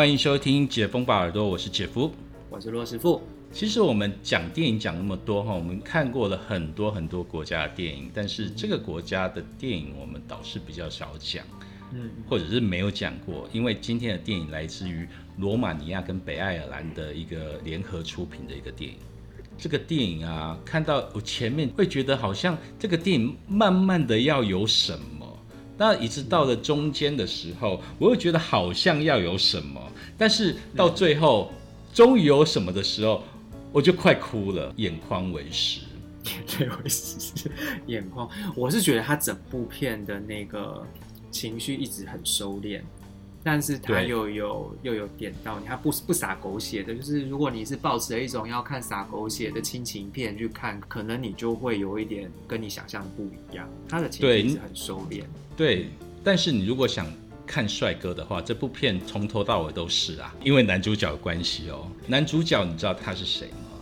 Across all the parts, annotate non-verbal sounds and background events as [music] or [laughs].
欢迎收听《解封吧耳朵》，我是姐夫，我是骆师傅。其实我们讲电影讲那么多哈，我们看过了很多很多国家的电影，但是这个国家的电影我们倒是比较少讲，嗯，或者是没有讲过，因为今天的电影来自于罗马尼亚跟北爱尔兰的一个联合出品的一个电影。这个电影啊，看到我前面会觉得好像这个电影慢慢的要有什么，那一直到了中间的时候，我又觉得好像要有什么，但是到最后终于有什么的时候。我就快哭了，眼眶为湿，[laughs] 眼眶为湿，眼眶。我是觉得他整部片的那个情绪一直很收敛，但是他又有又有点到你，他不不撒狗血的。就是如果你是抱持了一种要看撒狗血的亲情片去看，可能你就会有一点跟你想象不一样。他的情绪是很收敛，对。但是你如果想看帅哥的话，这部片从头到尾都是啊，因为男主角的关系哦。男主角你知道他是谁吗？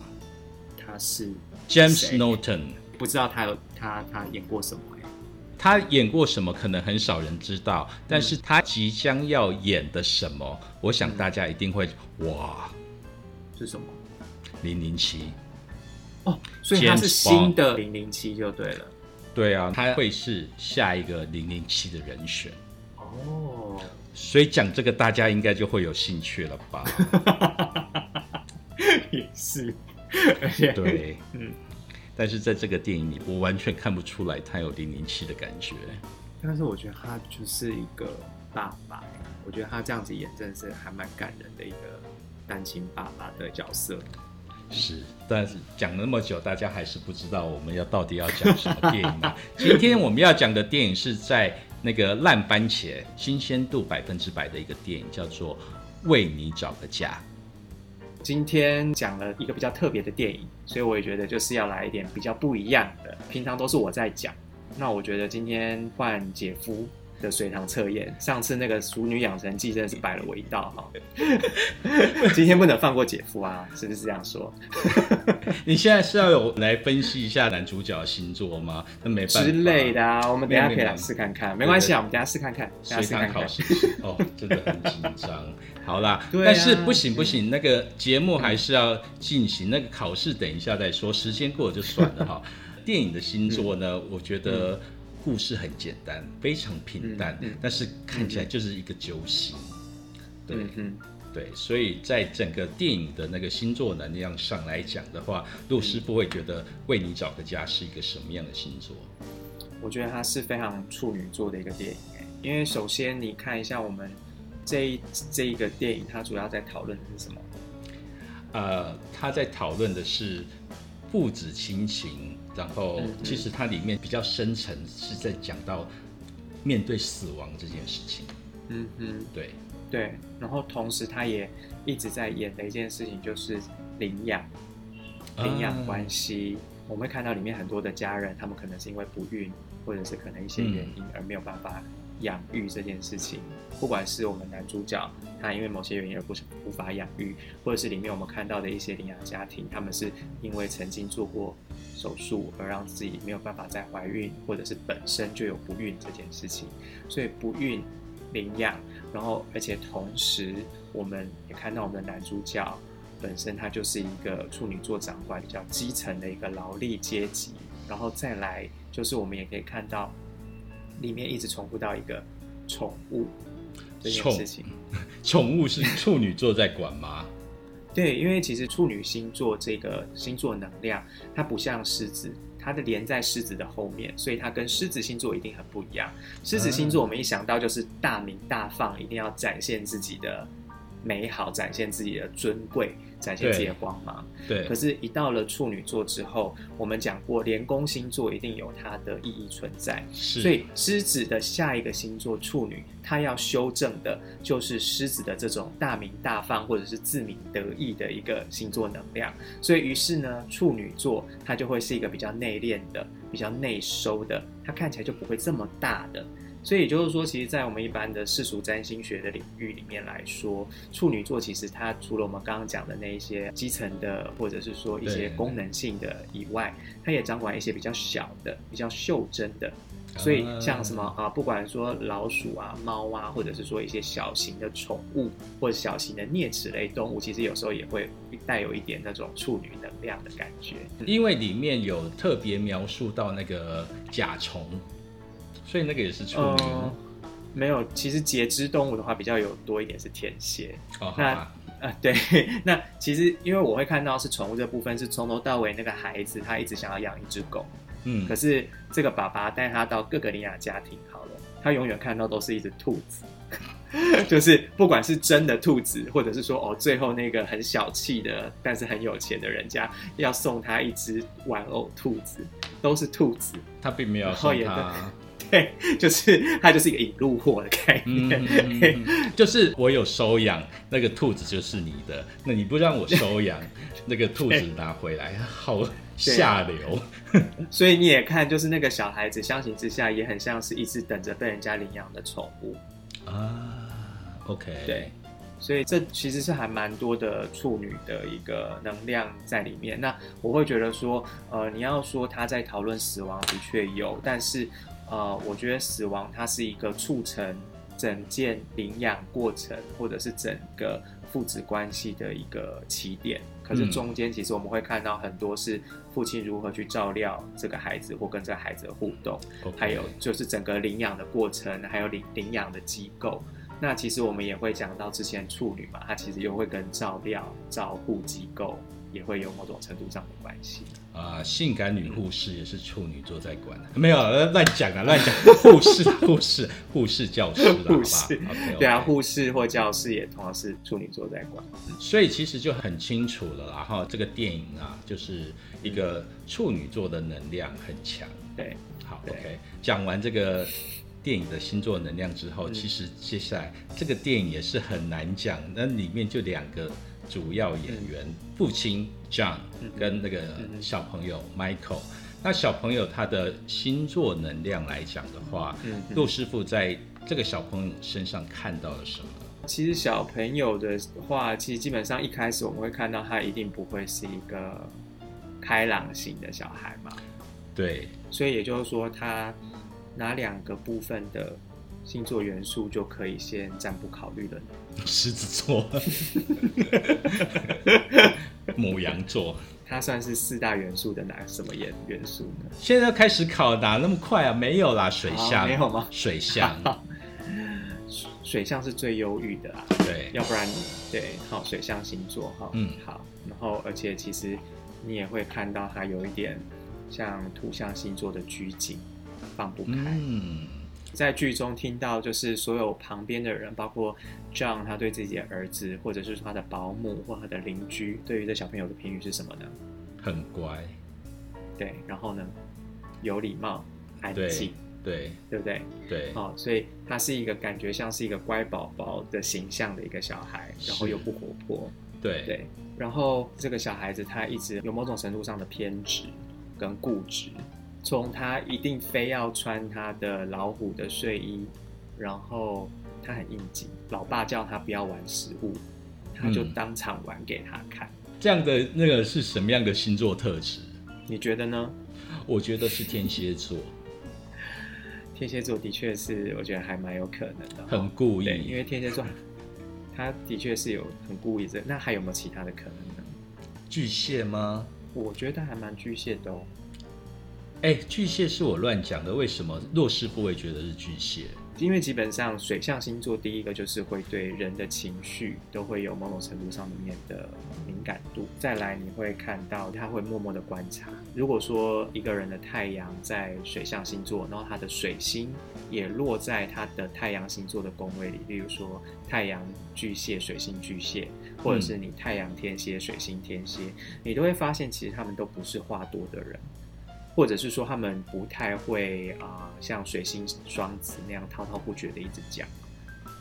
他？是 James Norton，不知道他有他他演过什么哎？他演过什么可能很少人知道，但是他即将要演的什么，我想大家一定会哇，是什么？零零七哦，所以他是新的零零七就对了。对啊，他会是下一个零零七的人选哦。所以讲这个大家应该就会有兴趣了吧？[laughs] 也是。而且对，[laughs] 嗯，但是在这个电影里，我完全看不出来他有零零七的感觉。但是我觉得他就是一个爸爸，我觉得他这样子演真的是还蛮感人的一个单亲爸爸的角色。是，但是讲那么久，大家还是不知道我们要到底要讲什么电影吗？[laughs] 今天我们要讲的电影是在那个烂番茄新鲜度百分之百的一个电影，叫做《为你找个家》。今天讲了一个比较特别的电影，所以我也觉得就是要来一点比较不一样的。平常都是我在讲，那我觉得今天换姐夫的水塘测验。上次那个《熟女养成记》真的是摆了我一道哈，[laughs] 今天不能放过姐夫啊，是不是这样说？[laughs] 你现在是要有来分析一下男主角星座吗？那没办法之类的啊，我们等下可以来试看看，没关系啊，我们等下试看看。水塘考试哦，真的很紧张。好啦，但是不行不行，那个节目还是要进行。那个考试等一下再说，时间过了就算了哈。[laughs] 电影的星座呢，我觉得故事很简单，非常平淡，但是看起来就是一个揪心。对，对，所以在整个电影的那个星座能量上来讲的话，陆师傅会觉得《为你找个家》是一个什么样的星座？我觉得它是非常处女座的一个电影因为首先你看一下我们。这一这一个电影，它主要在讨论的是什么？呃，他在讨论的是父子亲情，然后其实它里面比较深层是在讲到面对死亡这件事情。嗯嗯，对对。然后同时，他也一直在演的一件事情就是领养，领养关系。我们会看到里面很多的家人，他们可能是因为不孕，或者是可能一些原因而没有办法。养育这件事情，不管是我们男主角他因为某些原因而不是无法养育，或者是里面我们看到的一些领养家庭，他们是因为曾经做过手术而让自己没有办法再怀孕，或者是本身就有不孕这件事情，所以不孕领养，然后而且同时我们也看到我们的男主角本身他就是一个处女座掌管比较基层的一个劳力阶级，然后再来就是我们也可以看到。里面一直重复到一个宠物这件事情，宠 [laughs] 物是处女座在管吗？对，因为其实处女星座这个星座能量，它不像狮子，它的连在狮子的后面，所以它跟狮子星座一定很不一样。狮子星座我们一想到就是大名大放，一定要展现自己的美好，展现自己的尊贵。展现自己的光芒。对，可是，一到了处女座之后，我们讲过，连宫星座一定有它的意义存在。是，所以狮子的下一个星座处女，它要修正的就是狮子的这种大名大放或者是自鸣得意的一个星座能量。所以，于是呢，处女座它就会是一个比较内敛的、比较内收的，它看起来就不会这么大的。所以也就是说，其实，在我们一般的世俗占星学的领域里面来说，处女座其实它除了我们刚刚讲的那一些基层的，或者是说一些功能性的以外，它也掌管一些比较小的、比较袖珍的所以像什么啊，不管说老鼠啊、猫啊，或者是说一些小型的宠物或者小型的啮齿类动物，其实有时候也会带有一点那种处女能量的感觉。因为里面有特别描述到那个甲虫，所以那个也是处女。没有，其实节肢动物的话比较有多一点是天蝎。哦，那啊，[laughs] 对，那其实因为我会看到是宠物这部分是从头到尾那个孩子他一直想要养一只狗。嗯，可是这个爸爸带他到各个领养家庭好了，他永远看到都是一只兔子，[laughs] 就是不管是真的兔子，或者是说哦，最后那个很小气的但是很有钱的人家要送他一只玩偶兔子，都是兔子，他并没有送他。对，就是它就是一个引入货的概念，就是我有收养那个兔子就是你的，那你不让我收养 [laughs] 那个兔子拿回来，好下流。[laughs] 所以你也看，就是那个小孩子相形之下，也很像是一直等着被人家领养的宠物啊。OK，对，所以这其实是还蛮多的处女的一个能量在里面。那我会觉得说，呃，你要说他在讨论死亡，的确有，但是。呃，我觉得死亡它是一个促成整件领养过程，或者是整个父子关系的一个起点。可是中间其实我们会看到很多是父亲如何去照料这个孩子，或跟这个孩子的互动，还有就是整个领养的过程，还有领领养的机构。那其实我们也会讲到之前处女嘛，她其实又会跟照料、照护机构。也会有某种程度上的关系啊，性感女护士也是处女座在管的，没有乱讲啊，乱讲。护士、护士、护士教师，[laughs] 护士，对啊，护士或教师也同样是处女座在管，所以其实就很清楚了啦。哈，这个电影啊，就是一个处女座的能量很强。对，好，OK。讲完这个电影的星座能量之后，其实接下来这个电影也是很难讲，那里面就两个。主要演员父亲 John 跟那个小朋友 Michael，那小朋友他的星座能量来讲的话，陆师傅在这个小朋友身上看到了什么？其实小朋友的话，其实基本上一开始我们会看到他一定不会是一个开朗型的小孩嘛。对，所以也就是说，他哪两个部分的？星座元素就可以先暂不考虑了。狮子座、[laughs] 母羊座，它算是四大元素的哪什么元元素呢？现在开始考哪那么快啊？没有啦，水象没有吗？水象，[laughs] 水象是最忧郁的啦。对，要不然对，好，水象星座哈，嗯，好，然后而且其实你也会看到它有一点像土象星座的拘谨，放不开，嗯。在剧中听到，就是所有旁边的人，包括 John，他对自己的儿子，或者是他的保姆或他的邻居，对于这小朋友的评语是什么呢？很乖，对，然后呢，有礼貌，安静，对，对不对？对，哦，所以他是一个感觉像是一个乖宝宝的形象的一个小孩，然后又不活泼，对对，然后这个小孩子他一直有某种程度上的偏执跟固执。从他一定非要穿他的老虎的睡衣，然后他很应景，老爸叫他不要玩食物，他就当场玩给他看。这样的那个是什么样的星座特质？你觉得呢？我觉得是天蝎座。天蝎座的确是，我觉得还蛮有可能的。很故意，因为天蝎座他的确是有很故意的。那还有没有其他的可能呢？巨蟹吗？我觉得还蛮巨蟹的哦。哎，巨蟹是我乱讲的，为什么弱势部位觉得是巨蟹？因为基本上水象星座第一个就是会对人的情绪都会有某种程度上面的敏感度。再来，你会看到他会默默的观察。如果说一个人的太阳在水象星座，然后他的水星也落在他的太阳星座的宫位里，例如说太阳巨蟹、水星巨蟹，或者是你太阳天蝎、水星天蝎，你都会发现其实他们都不是话多的人。或者是说他们不太会啊，像水星双子那样滔滔不绝的一直讲，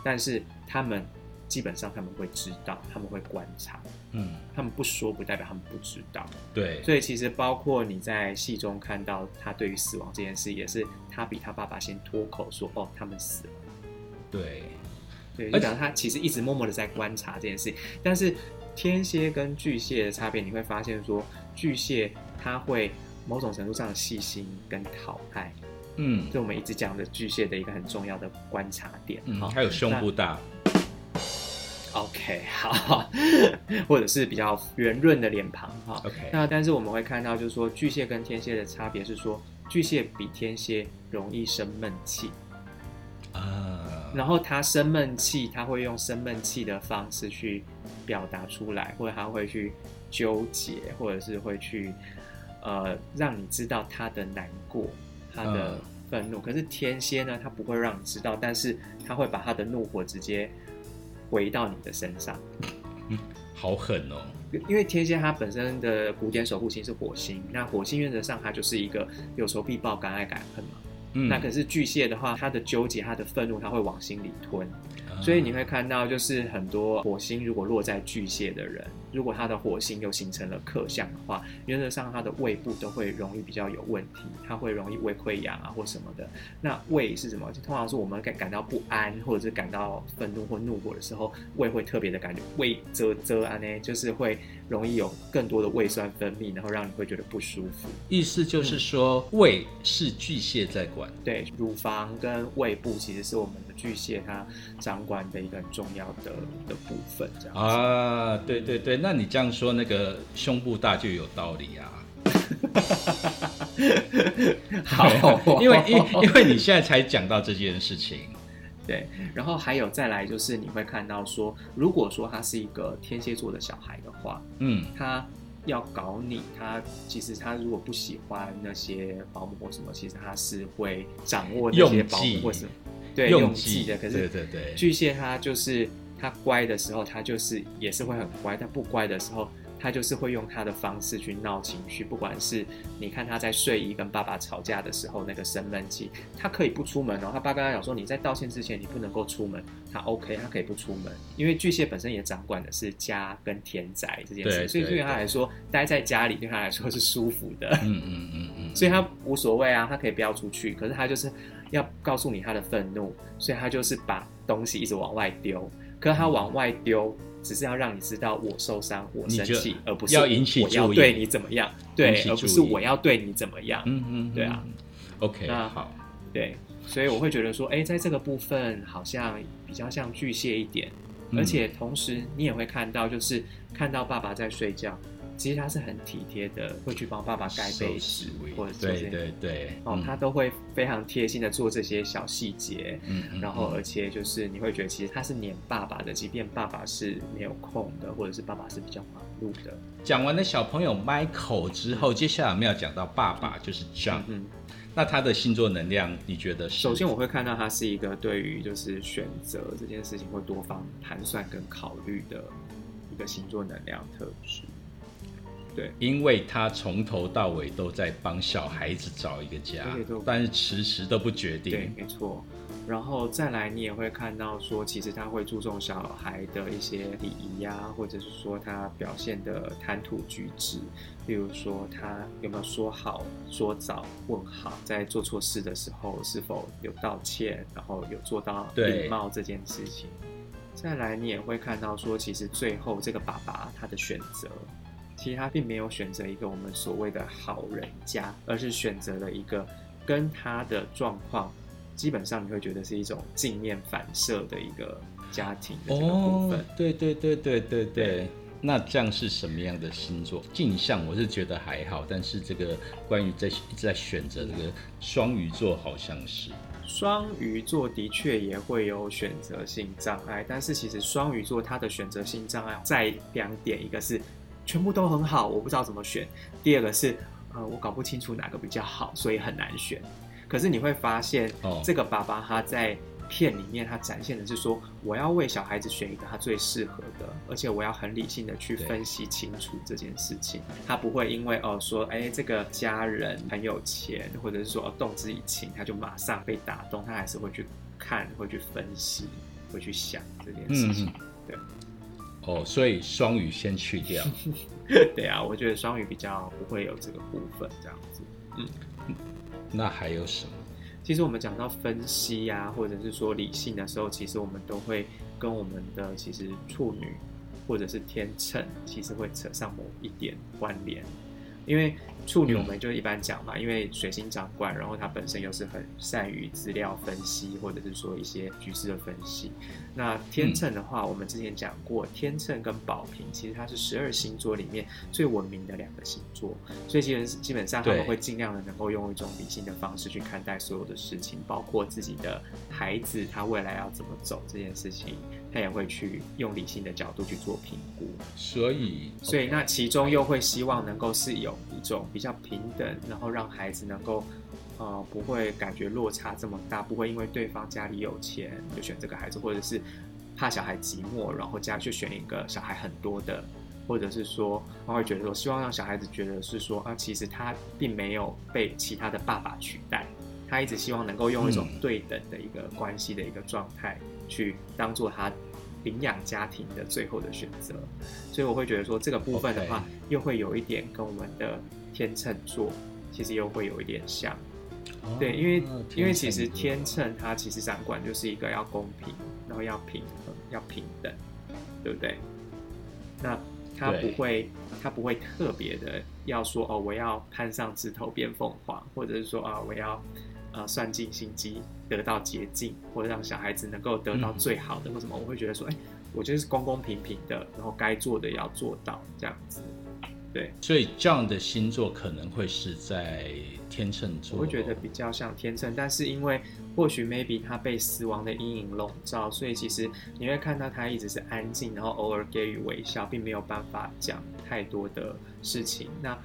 但是他们基本上他们会知道，他们会观察，嗯，他们不说不代表他们不知道，对，所以其实包括你在戏中看到他对于死亡这件事，也是他比他爸爸先脱口说哦，他们死了，对，对，就讲他其实一直默默的在观察这件事，但是天蝎跟巨蟹的差别，你会发现说巨蟹他会。某种程度上的细心跟讨爱，嗯，就我们一直讲的巨蟹的一个很重要的观察点。好，还有胸部大。OK，好，[laughs] 或者是比较圆润的脸庞哈。OK，那但是我们会看到，就是说巨蟹跟天蝎的差别是说，巨蟹比天蝎容易生闷气啊。然后他生闷气，他会用生闷气的方式去表达出来，或者他会去纠结，或者是会去呃让你知道他的难过、他的愤怒。可是天蝎呢，他不会让你知道，但是他会把他的怒火直接。回到你的身上，嗯，好狠哦！因为天蝎它本身的古典守护星是火星，那火星原则上它就是一个有仇必报、敢爱敢恨嘛。嗯，那可是巨蟹的话，它的纠结、它的愤怒，它会往心里吞。所以你会看到，就是很多火星如果落在巨蟹的人，如果他的火星又形成了克相的话，原则上他的胃部都会容易比较有问题，他会容易胃溃疡啊或什么的。那胃是什么？就通常是我们感感到不安或者是感到愤怒或怒火的时候，胃会特别的感觉胃啧啧啊呢，就是会容易有更多的胃酸分泌，然后让你会觉得不舒服。意思就是说，胃是巨蟹在管，对，乳房跟胃部其实是我们的巨蟹它掌。管的一个很重要的的部分，这样啊，对对对，那你这样说，那个胸部大就有道理啊。[laughs] 好，因为因因为你现在才讲到这件事情，[laughs] 对，然后还有再来就是你会看到说，如果说他是一个天蝎座的小孩的话，嗯，他要搞你，他其实他如果不喜欢那些保姆或什么，其实他是会掌握那些保姆或什么。对，用计的，可是巨蟹他就是他乖的时候，他就是也是会很乖；但不乖的时候，他就是会用他的方式去闹情绪。不管是你看他在睡衣跟爸爸吵架的时候那个生闷气，他可以不出门哦。他爸跟他讲说，你在道歉之前你不能够出门，他 OK，他可以不出门，因为巨蟹本身也掌管的是家跟田宅这件事，所以对他来说，待在家里对他来说是舒服的。嗯嗯嗯嗯，[laughs] 所以他无所谓啊，他可以不要出去，可是他就是。要告诉你他的愤怒，所以他就是把东西一直往外丢。可他往外丢，只是要让你知道我受伤，我生气，而不是要引起我要对你怎么样，对，而不是我要对你怎么样。嗯嗯，对啊。OK，那好，对，所以我会觉得说，哎，在这个部分好像比较像巨蟹一点，而且同时你也会看到，就是看到爸爸在睡觉。其实他是很体贴的，会去帮爸爸盖被子，或者对对对，哦，他都会非常贴心的做这些小细节，嗯，然后而且就是你会觉得其实他是黏爸爸的，即便爸爸是没有空的，或者是爸爸是比较忙碌的。讲完了小朋友 Michael 之后，接下来我们要讲到爸爸，就是 John，嗯，那他的星座能量，你觉得？首先我会看到他是一个对于就是选择这件事情会多方盘算跟考虑的一个星座能量特质。对，因为他从头到尾都在帮小孩子找一个家，但是迟迟都不决定。对，没错。然后再来，你也会看到说，其实他会注重小孩的一些礼仪呀，或者是说他表现的谈吐举止，例如说他有没有说好、说早、问好，在做错事的时候是否有道歉，然后有做到礼貌这件事情。再来，你也会看到说，其实最后这个爸爸他的选择。其实他并没有选择一个我们所谓的好人家，而是选择了一个跟他的状况基本上你会觉得是一种镜面反射的一个家庭的这个部分。对对对对对对。那这样是什么样的星座？镜像我是觉得还好，但是这个关于在一直在选择这个双鱼座，好像是双鱼座的确也会有选择性障碍，但是其实双鱼座它的选择性障碍在两点，一个是。全部都很好，我不知道怎么选。第二个是，呃，我搞不清楚哪个比较好，所以很难选。可是你会发现，哦这个爸爸他在片里面，他展现的是说，我要为小孩子选一个他最适合的，而且我要很理性的去分析清楚这件事情。他不会因为哦说，哎，这个家人很有钱，或者是说动之以情，他就马上被打动。他还是会去看，会去分析，会去想这件事情。对。哦，所以双鱼先去掉。[laughs] 对啊，我觉得双鱼比较不会有这个部分这样子。嗯，那还有什么？其实我们讲到分析呀，或者是说理性的时候，其实我们都会跟我们的其实处女或者是天秤，其实会扯上某一点关联。因为。处女我们就一般讲嘛，因为水星掌管，然后他本身又是很善于资料分析，或者是说一些局势的分析。那天秤的话，我们之前讲过，天秤跟宝瓶其实它是十二星座里面最文明的两个星座，所以基本基本上他们会尽量的能够用一种理性的方式去看待所有的事情，包括自己的孩子他未来要怎么走这件事情。他也会去用理性的角度去做评估，所以，所以那其中又会希望能够是有一种比较平等，然后让孩子能够，呃，不会感觉落差这么大，不会因为对方家里有钱就选这个孩子，或者是怕小孩寂寞，然后家就选一个小孩很多的，或者是说他会觉得说，希望让小孩子觉得是说啊，其实他并没有被其他的爸爸取代。他一直希望能够用一种对等的一个关系的一个状态，去当做他领养家庭的最后的选择，所以我会觉得说这个部分的话，又会有一点跟我们的天秤座其实又会有一点像，对，因为因为其实天秤它其实掌管就是一个要公平，然后要平衡，要平等，对不对？那他不会，他不会特别的要说哦，我要攀上枝头变凤凰，或者是说啊，我要。呃，算尽心机得到捷径，或者让小孩子能够得到最好的，或什么，我会觉得说，哎，我觉得是公公平平的，然后该做的要做到这样子。对，所以这样的星座可能会是在天秤座。我会觉得比较像天秤，但是因为或许 maybe 他被死亡的阴影笼罩，所以其实你会看到他一直是安静，然后偶尔给予微笑，并没有办法讲太多的事情。那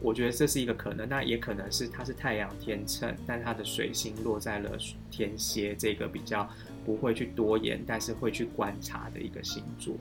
我觉得这是一个可能，那也可能是它是太阳天秤，但它的水星落在了天蝎这个比较不会去多言，但是会去观察的一个星座。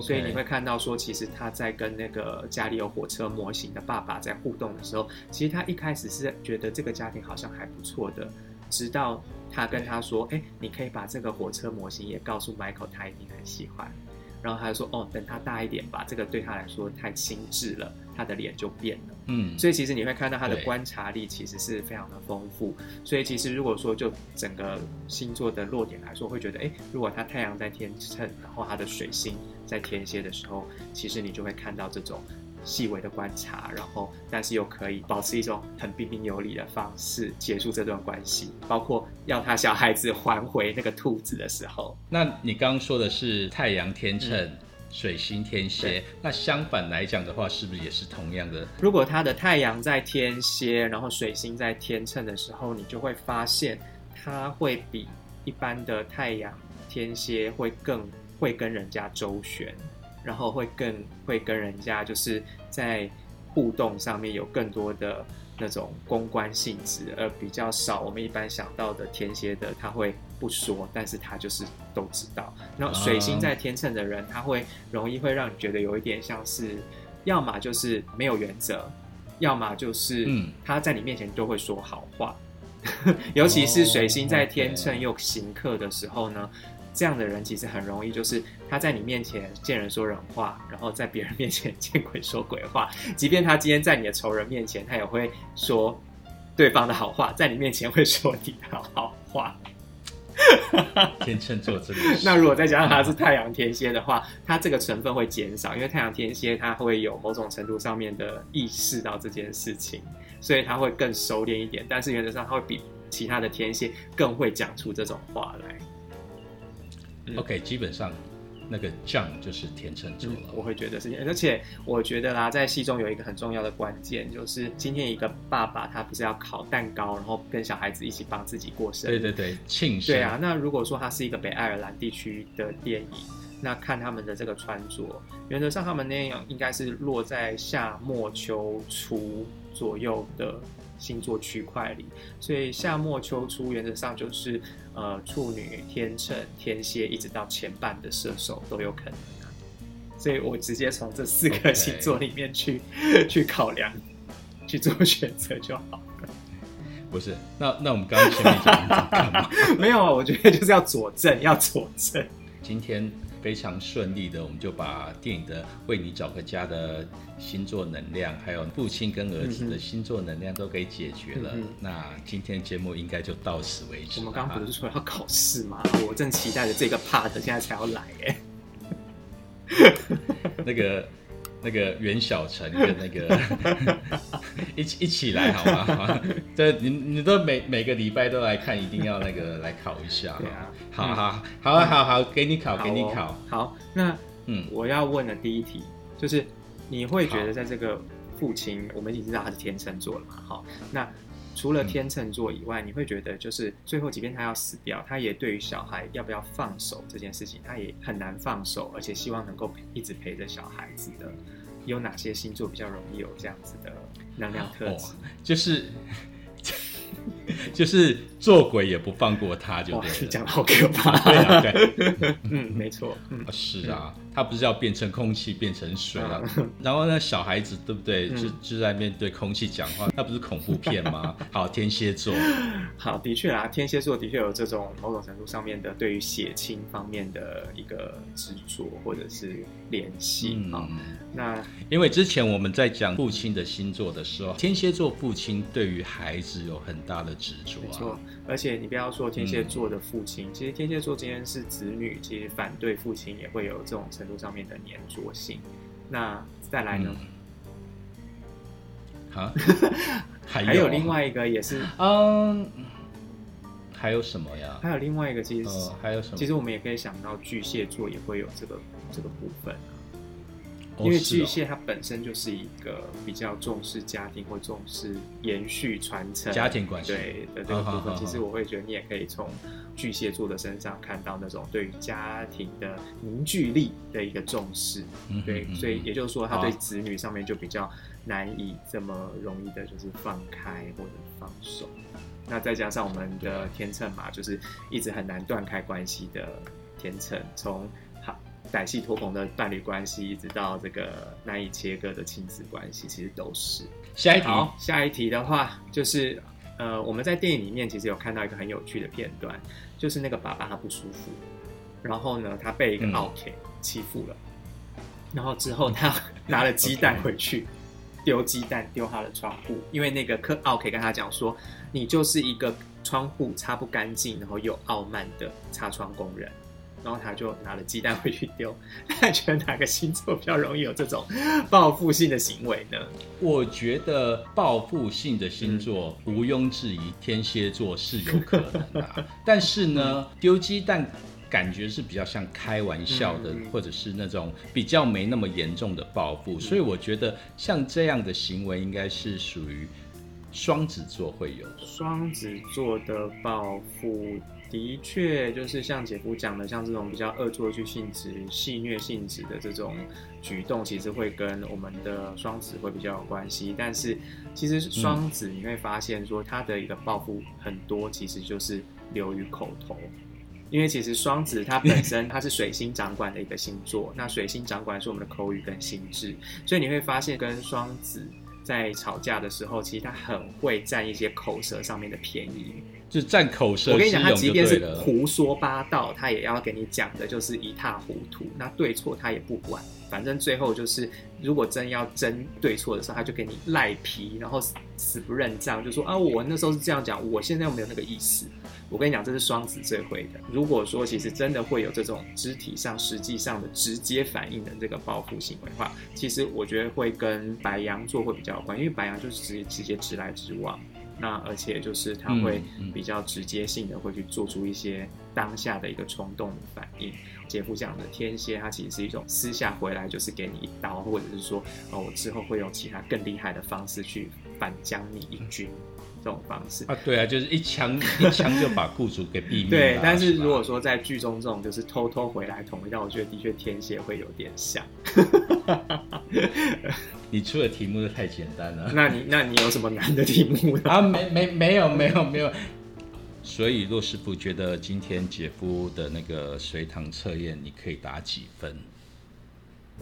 所以你会看到说，其实他在跟那个家里有火车模型的爸爸在互动的时候，其实他一开始是觉得这个家庭好像还不错的，直到他跟他说：“哎，你可以把这个火车模型也告诉 Michael，他一定很喜欢。”然后他就说：“哦，等他大一点吧，这个对他来说太精致了。”他的脸就变了。嗯，所以其实你会看到他的观察力其实是非常的丰富。所以其实如果说就整个星座的落点来说，会觉得，哎，如果他太阳在天秤，然后他的水星在天蝎的时候，其实你就会看到这种。细微的观察，然后但是又可以保持一种很彬彬有礼的方式结束这段关系，包括要他小孩子还回那个兔子的时候。那你刚刚说的是太阳天秤、水星天蝎，那相反来讲的话，是不是也是同样的？如果他的太阳在天蝎，然后水星在天秤的时候，你就会发现他会比一般的太阳天蝎会更会跟人家周旋。然后会更会跟人家就是在互动上面有更多的那种公关性质，而比较少我们一般想到的天蝎的他会不说，但是他就是都知道。那水星在天秤的人，他会容易会让你觉得有一点像是，要么就是没有原则，要么就是他在你面前都会说好话，[laughs] 尤其是水星在天秤又行客的时候呢。这样的人其实很容易，就是他在你面前见人说人话，然后在别人面前 [laughs] 见鬼说鬼话。即便他今天在你的仇人面前，他也会说对方的好话，在你面前会说你的好话。天秤座真的。那如果再加上他是太阳天蝎的话，他这个成分会减少，因为太阳天蝎他会有某种程度上面的意识到这件事情，所以他会更收敛一点。但是原则上，他会比其他的天蝎更会讲出这种话来。OK，基本上那个酱就是甜橙汁了。我会觉得是，而且我觉得啦，在戏中有一个很重要的关键，就是今天一个爸爸他不是要烤蛋糕，然后跟小孩子一起帮自己过生日。对对对，庆生。对啊，那如果说他是一个北爱尔兰地区的电影，那看他们的这个穿着，原则上他们那样应该是落在夏末秋初左右的。星座区块里，所以夏末秋初原则上就是呃处女、天秤、天蝎，一直到前半的射手都有可能啊。所以我直接从这四个星座里面去去考量，去做选择就好了。不是，那那我们刚刚前面讲？[laughs] 没有啊，我觉得就是要佐证，要佐证。今天。非常顺利的，我们就把电影的为你找个家的星座能量，还有父亲跟儿子的星座能量都给解决了。那今天节目应该就到此为止。我们刚刚不是说要考试吗？我正期待着这个 part，现在才要来哎。[laughs] 那个那个袁小晨跟那个 [laughs] 一起一起来好吗？这 [laughs] 你你都每每个礼拜都来看，一定要那个来考一下。对啊，好好好啊，好好给你考，给你考。好，那嗯，我要问的第一题就是，你会觉得在这个父亲，我们已经知道他是天秤座了嘛？好，那。除了天秤座以外，你会觉得就是最后，即便他要死掉，他也对于小孩要不要放手这件事情，他也很难放手，而且希望能够一直陪着小孩子的。有哪些星座比较容易有这样子的能量特质？就是。[laughs] 就是做鬼也不放过他，就对。讲的好可怕。对啊，对。[laughs] 嗯，没错。嗯，是啊，他不是要变成空气，变成水了。[laughs] 然后呢，小孩子对不对？就就在面对空气讲话，那不是恐怖片吗？[laughs] 好，天蝎座。好，的确啊，天蝎座的确有这种某种程度上面的对于血亲方面的一个执着或者是联系啊。那因为之前我们在讲父亲的星座的时候，天蝎座父亲对于孩子有很大的执着。没错，而且你不要说天蝎座的父亲，其实天蝎座今天是子女，其实反对父亲也会有这种程度上面的粘着性。那再来呢？[laughs] 啊，还有另外一个也是，嗯，还有什么呀？还有另外一个，其实还有什么？其实我们也可以想到巨蟹座也会有这个这个部分。因为巨蟹它本身就是一个比较重视家庭或重视延续传承家庭关系对的这个部分，其实我会觉得你也可以从巨蟹座的身上看到那种对于家庭的凝聚力的一个重视。对，所以也就是说，他对子女上面就比较难以这么容易的，就是放开或者放手。那再加上我们的天秤嘛，就是一直很难断开关系的天秤，从。歹戏托棚的伴侣关系，一直到这个难以切割的亲子关系，其实都是。下一题，下一题的话，就是呃，我们在电影里面其实有看到一个很有趣的片段，就是那个爸爸他不舒服，然后呢，他被一个奥 K 欺负了，然后之后他 [laughs] 拿了鸡蛋回去，丢鸡蛋丢他的窗户，因为那个克奥 K 跟他讲说，你就是一个窗户擦不干净，然后又傲慢的擦窗工人。然后他就拿了鸡蛋回去丢，[laughs] 他觉得哪个星座比较容易有这种报复性的行为呢？我觉得报复性的星座毋庸置疑，天蝎座是有可能的。但是呢，丢鸡蛋感觉是比较像开玩笑的，或者是那种比较没那么严重的报复。所以我觉得像这样的行为，应该是属于双子座会有的。双子座的报复。的确，就是像姐夫讲的，像这种比较恶作剧性质、戏虐性质的这种举动，其实会跟我们的双子会比较有关系。但是，其实双子你会发现说，他的一个报复很多，其实就是流于口头。因为其实双子它本身它是水星掌管的一个星座，那水星掌管是我们的口语跟心智，所以你会发现跟双子在吵架的时候，其实他很会占一些口舌上面的便宜。就占口舌，我跟你讲，他即便是胡说八道，他也要给你讲的，就是一塌糊涂。那对错他也不管，反正最后就是，如果真要争对错的时候，他就给你赖皮，然后死不认账，就说啊，我那时候是这样讲，我现在又没有那个意思。我跟你讲，这是双子最会的。如果说其实真的会有这种肢体上、实际上的直接反应的这个报复行为的话，其实我觉得会跟白羊座会比较有关，因为白羊就是直接直接直来直往。那而且就是他会比较直接性的会去做出一些当下的一个冲动的反应。杰夫讲的天蝎，它其实是一种私下回来就是给你一刀，或者是说哦，我之后会用其他更厉害的方式去反将你一军。这种方式啊，对啊，就是一枪一枪就把雇主给 [laughs] 毙命。对，但是如果说在剧中这种就是偷偷回来捅一刀，我觉得的确天蝎会有点像。[laughs] 你出的题目都太简单了。那你那你有什么难的题目啊？没没没有没有没有。所以骆师傅觉得今天姐夫的那个随堂测验，你可以打几分？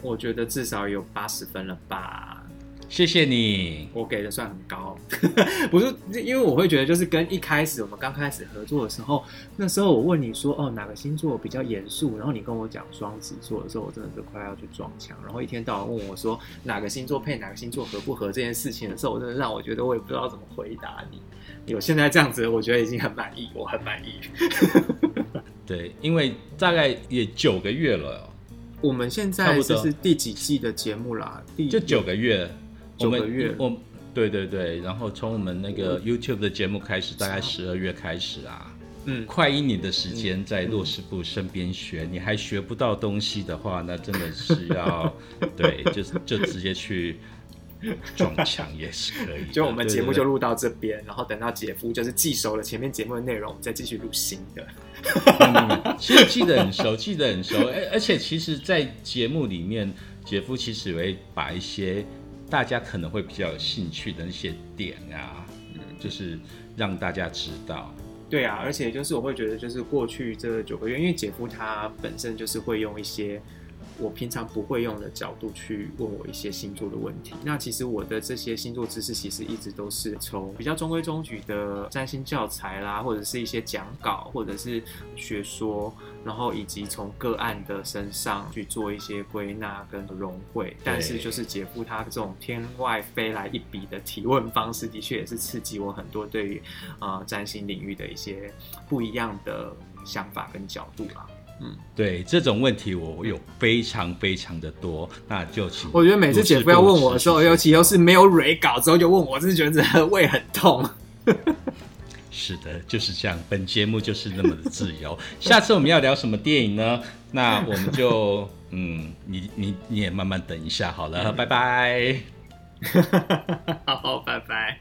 我觉得至少有八十分了吧。谢谢你，我给的算很高，[laughs] 不是因为我会觉得就是跟一开始我们刚开始合作的时候，那时候我问你说哦哪个星座比较严肃，然后你跟我讲双子座的时候，我真的是快要去撞墙。然后一天到晚问我说哪个星座配哪个星座合不合这件事情的时候，我真的让我觉得我也不知道怎么回答你。有现在这样子，我觉得已经很满意，[laughs] 我很满意。对，因为大概也九个月了。我们现在这是第几季的节目啦？第就九个月，九个月。我对对对，然后从我们那个 YouTube 的节目开始，大概十二月开始啊，嗯，快一年的时间在洛师部身边学，你还学不到东西的话，那真的是要 [laughs] 对，就是就直接去。撞墙也是可以，就我们节目就录到这边，然后等到姐夫就是记熟了前面节目的内容，再继续录新的。其实 [laughs] 记得很熟，记得很熟。而而且其实，在节目里面，姐夫其实会把一些大家可能会比较有兴趣的那些点啊，就是让大家知道。对啊，而且就是我会觉得，就是过去这九个月，因为姐夫他本身就是会用一些。我平常不会用的角度去问我一些星座的问题。那其实我的这些星座知识，其实一直都是从比较中规中矩的占星教材啦，或者是一些讲稿，或者是学说，然后以及从个案的身上去做一些归纳跟融汇。但是就是姐夫他这种天外飞来一笔的提问方式，的确也是刺激我很多对于呃占星领域的一些不一样的想法跟角度啦。嗯，对这种问题我有非常非常的多，那就请我觉得每次姐夫要问我的时候，尤其又是没有蕊稿之后就问我，真是觉得胃很痛。是的，就是这样，本节目就是那么的自由。下次我们要聊什么电影呢？那我们就嗯，你你你也慢慢等一下好了，拜拜。[laughs] 好，拜拜。